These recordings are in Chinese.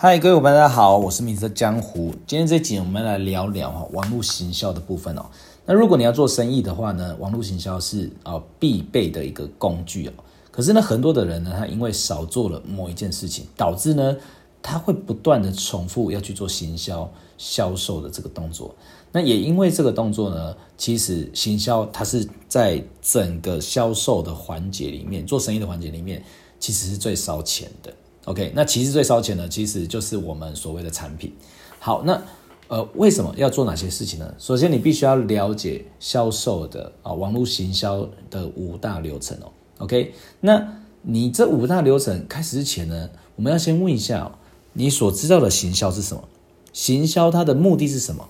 嗨，各位伙伴，大家好，我是 Mr. 江湖。今天这集我们来聊聊哈网络行销的部分哦。那如果你要做生意的话呢，网络行销是啊必备的一个工具哦。可是呢，很多的人呢，他因为少做了某一件事情，导致呢，他会不断的重复要去做行销销售的这个动作。那也因为这个动作呢，其实行销它是在整个销售的环节里面，做生意的环节里面，其实是最烧钱的。OK，那其实最烧钱的其实就是我们所谓的产品。好，那呃，为什么要做哪些事情呢？首先，你必须要了解销售的啊，网络行销的五大流程哦。OK，那你这五大流程开始之前呢，我们要先问一下哦，你所知道的行销是什么？行销它的目的是什么？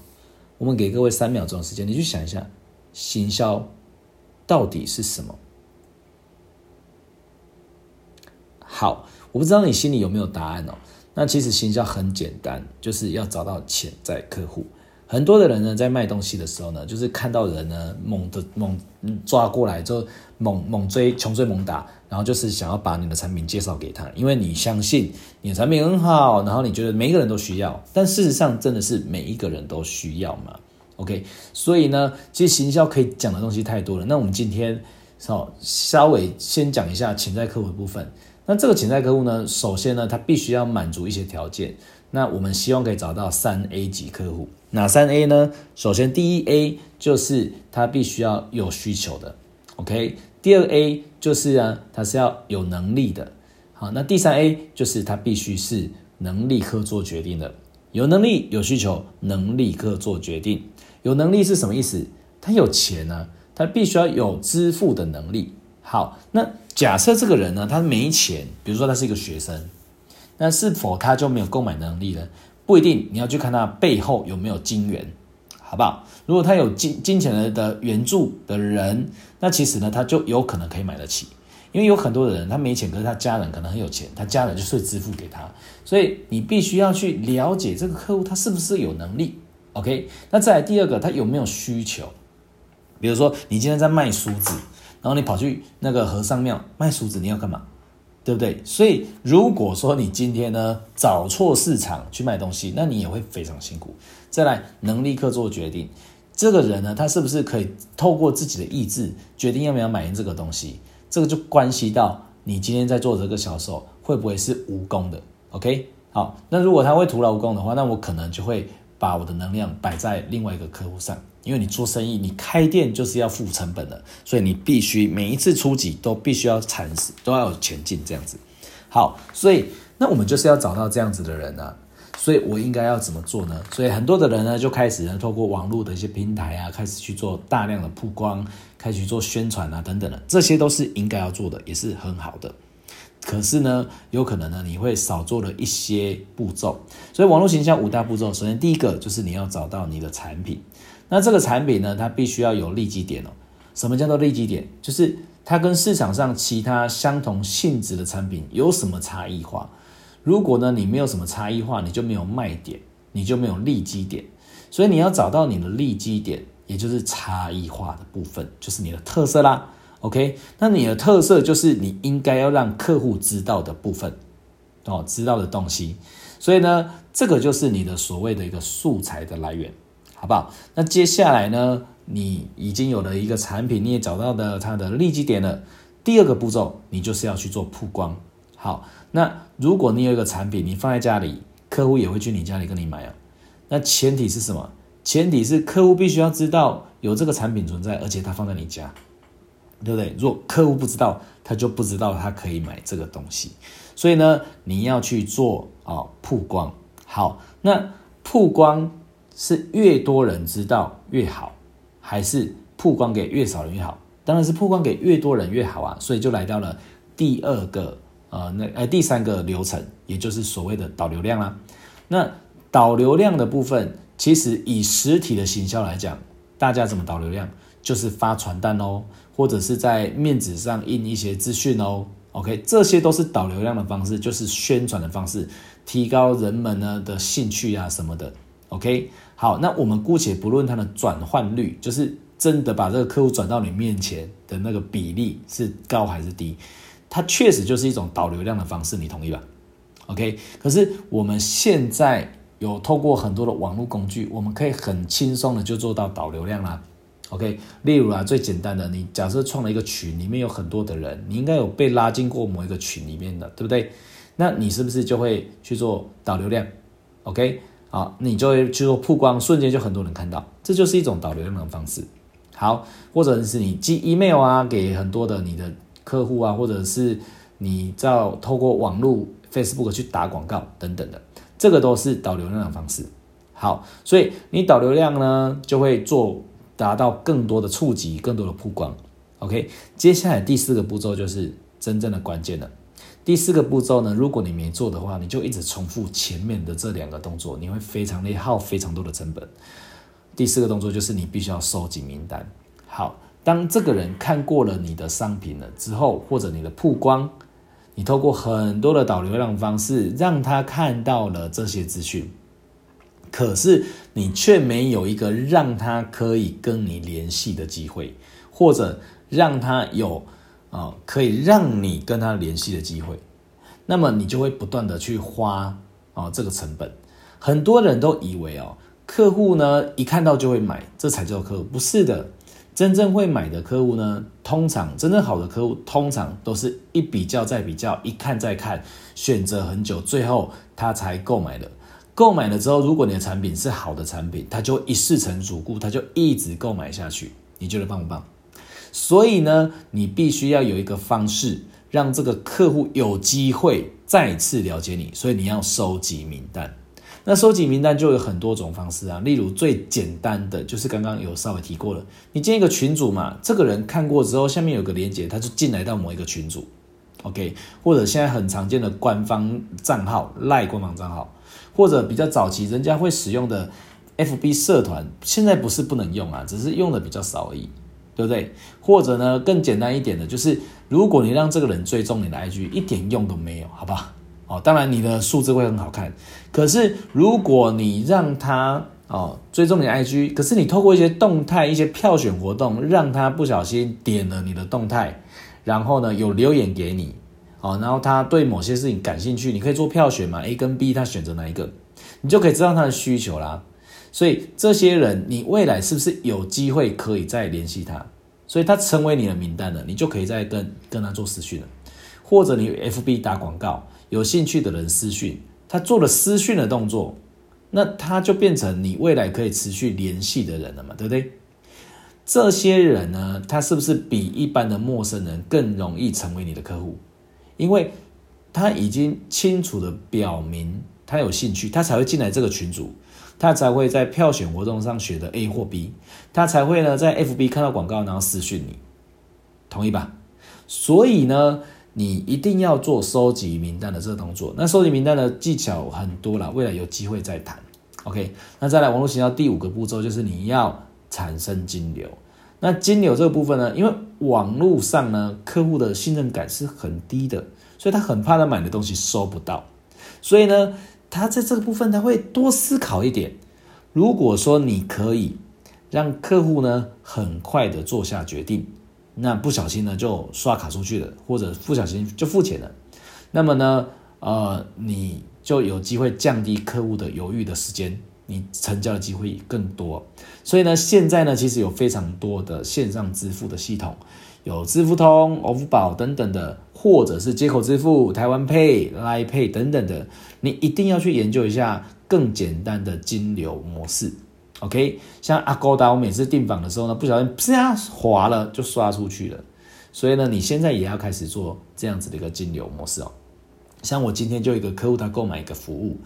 我们给各位三秒钟的时间，你去想一下，行销到底是什么？好。我不知道你心里有没有答案哦。那其实行销很简单，就是要找到潜在客户。很多的人呢，在卖东西的时候呢，就是看到人呢猛的猛抓过来，就猛猛追，穷追猛打，然后就是想要把你的产品介绍给他，因为你相信你的产品很好，然后你觉得每一个人都需要，但事实上真的是每一个人都需要吗？OK，所以呢，其实行销可以讲的东西太多了。那我们今天稍稍微先讲一下潜在客户的部分。那这个潜在客户呢，首先呢，他必须要满足一些条件。那我们希望可以找到三 A 级客户。哪三 A 呢？首先第一 A 就是他必须要有需求的，OK。第二 A 就是啊，他是要有能力的。好，那第三 A 就是他必须是能立刻做决定的。有能力、有需求，能立刻做决定。有能力是什么意思？他有钱呢、啊，他必须要有支付的能力。好，那。假设这个人呢，他没钱，比如说他是一个学生，那是否他就没有购买能力呢？不一定，你要去看他背后有没有金源，好不好？如果他有金金钱的援助的人，那其实呢，他就有可能可以买得起，因为有很多的人他没钱，可是他家人可能很有钱，他家人就会支付给他，所以你必须要去了解这个客户他是不是有能力，OK？那再来第二个，他有没有需求？比如说你今天在卖梳子。然后你跑去那个和尚庙卖梳子，你要干嘛？对不对？所以如果说你今天呢找错市场去卖东西，那你也会非常辛苦。再来，能立刻做决定，这个人呢，他是不是可以透过自己的意志决定要不要买这个东西？这个就关系到你今天在做这个销售会不会是无功的？OK，好，那如果他会徒劳无功的话，那我可能就会把我的能量摆在另外一个客户上。因为你做生意，你开店就是要付成本的，所以你必须每一次出击都必须要产生，都要有前进这样子。好，所以那我们就是要找到这样子的人啊。所以我应该要怎么做呢？所以很多的人呢就开始呢透过网络的一些平台啊，开始去做大量的曝光，开始去做宣传啊等等的，这些都是应该要做的，也是很好的。可是呢，有可能呢你会少做了一些步骤。所以网络行销五大步骤，首先第一个就是你要找到你的产品。那这个产品呢，它必须要有利基点哦。什么叫做利基点？就是它跟市场上其他相同性质的产品有什么差异化。如果呢，你没有什么差异化，你就没有卖点，你就没有利基点。所以你要找到你的利基点，也就是差异化的部分，就是你的特色啦。OK，那你的特色就是你应该要让客户知道的部分哦，知道的东西。所以呢，这个就是你的所谓的一个素材的来源。好不好？那接下来呢？你已经有了一个产品，你也找到了它的利基点了。第二个步骤，你就是要去做曝光。好，那如果你有一个产品，你放在家里，客户也会去你家里跟你买啊。那前提是什么？前提是客户必须要知道有这个产品存在，而且它放在你家，对不对？如果客户不知道，他就不知道他可以买这个东西。所以呢，你要去做啊曝光。好，那曝光。是越多人知道越好，还是曝光给越少人越好？当然是曝光给越多人越好啊！所以就来到了第二个呃，那呃第三个流程，也就是所谓的导流量啦。那导流量的部分，其实以实体的行销来讲，大家怎么导流量？就是发传单哦，或者是在面子上印一些资讯哦。OK，这些都是导流量的方式，就是宣传的方式，提高人们呢的兴趣啊什么的。OK。好，那我们姑且不论它的转换率，就是真的把这个客户转到你面前的那个比例是高还是低，它确实就是一种导流量的方式，你同意吧 OK，可是我们现在有透过很多的网络工具，我们可以很轻松的就做到导流量啦。OK，例如啊，最简单的，你假设创了一个群，里面有很多的人，你应该有被拉进过某一个群里面的，对不对？那你是不是就会去做导流量？OK，好，你就会去做曝光，瞬间就很多人看到，这就是一种导流量的方式。好，或者是你寄 email 啊，给很多的你的客户啊，或者是你照透过网络 Facebook 去打广告等等的，这个都是导流量的方式。好，所以你导流量呢，就会做。达到更多的触及，更多的曝光。OK，接下来第四个步骤就是真正的关键了。第四个步骤呢，如果你没做的话，你就一直重复前面的这两个动作，你会非常内耗，非常多的成本。第四个动作就是你必须要收集名单。好，当这个人看过了你的商品了之后，或者你的曝光，你透过很多的导流量方式，让他看到了这些资讯。可是你却没有一个让他可以跟你联系的机会，或者让他有啊可以让你跟他联系的机会，那么你就会不断的去花啊这个成本。很多人都以为哦，客户呢一看到就会买，这才叫客户。不是的，真正会买的客户呢，通常真正好的客户，通常都是一比较再比较，一看再看，选择很久，最后他才购买的。购买了之后，如果你的产品是好的产品，他就一试成主顾，他就一直购买下去。你觉得棒不棒？所以呢，你必须要有一个方式，让这个客户有机会再次了解你。所以你要收集名单。那收集名单就有很多种方式啊，例如最简单的就是刚刚有稍微提过了，你建一个群组嘛，这个人看过之后，下面有个连接，他就进来到某一个群组，OK，或者现在很常见的官方账号赖官方账号。或者比较早期人家会使用的 FB 社团，现在不是不能用啊，只是用的比较少而已，对不对？或者呢，更简单一点的，就是如果你让这个人追踪你的 IG，一点用都没有，好不好？哦，当然你的数字会很好看，可是如果你让他哦追踪你 IG，可是你透过一些动态、一些票选活动，让他不小心点了你的动态，然后呢有留言给你。哦，然后他对某些事情感兴趣，你可以做票选嘛，A 跟 B，他选择哪一个，你就可以知道他的需求啦。所以这些人，你未来是不是有机会可以再联系他？所以他成为你的名单了，你就可以再跟跟他做私讯了，或者你 FB 打广告，有兴趣的人私讯，他做了私讯的动作，那他就变成你未来可以持续联系的人了嘛，对不对？这些人呢，他是不是比一般的陌生人更容易成为你的客户？因为他已经清楚的表明他有兴趣，他才会进来这个群组，他才会在票选活动上选择 A 或 B，他才会呢在 FB 看到广告然后私讯你，同意吧？所以呢，你一定要做收集名单的这个动作。那收集名单的技巧很多了，未来有机会再谈。OK，那再来网络行销第五个步骤就是你要产生金流。那金流这个部分呢，因为网络上呢，客户的信任感是很低的，所以他很怕他买的东西收不到，所以呢，他在这个部分他会多思考一点。如果说你可以让客户呢很快的做下决定，那不小心呢就刷卡出去了，或者不小心就付钱了，那么呢，呃，你就有机会降低客户的犹豫的时间。你成交的机会更多，所以呢，现在呢，其实有非常多的线上支付的系统，有支付通、欧付宝等等的，或者是接口支付、台湾 Pay、Line Pay 等等的，你一定要去研究一下更简单的金流模式。OK，像阿勾达我每次订房的时候呢，不小心啪滑了就刷出去了，所以呢，你现在也要开始做这样子的一个金流模式哦。像我今天就一个客户，他购买一个服务。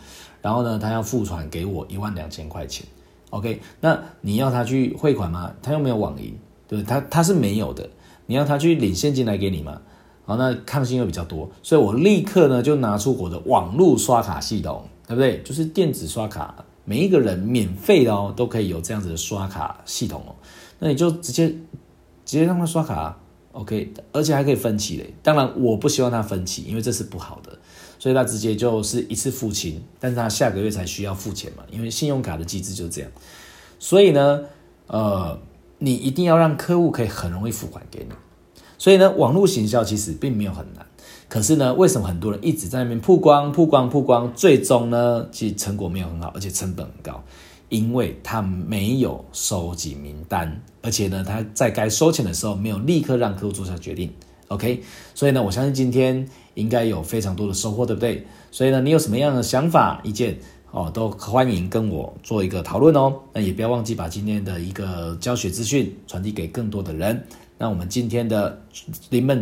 然后呢，他要付款给我一万两千块钱，OK？那你要他去汇款吗？他又没有网银，对不对？他他是没有的。你要他去领现金来给你吗？好，那抗性又比较多，所以我立刻呢就拿出我的网络刷卡系统，对不对？就是电子刷卡，每一个人免费的哦，都可以有这样子的刷卡系统哦。那你就直接直接让他刷卡，OK？而且还可以分期嘞。当然，我不希望他分期，因为这是不好的。所以他直接就是一次付清，但是他下个月才需要付钱嘛，因为信用卡的机制就是这样。所以呢，呃，你一定要让客户可以很容易付款给你。所以呢，网络行销其实并没有很难，可是呢，为什么很多人一直在那边曝光、曝光、曝光，最终呢，其实成果没有很好，而且成本很高，因为他没有收集名单，而且呢，他在该收钱的时候没有立刻让客户做下决定。OK，所以呢，我相信今天应该有非常多的收获，对不对？所以呢，你有什么样的想法、意见哦，都欢迎跟我做一个讨论哦。那也不要忘记把今天的一个教学资讯传递给更多的人。那我们今天的零本，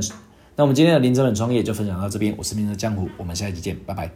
那我们今天的零成本创业就分享到这边。我是明哲江湖，我们下一期见，拜拜。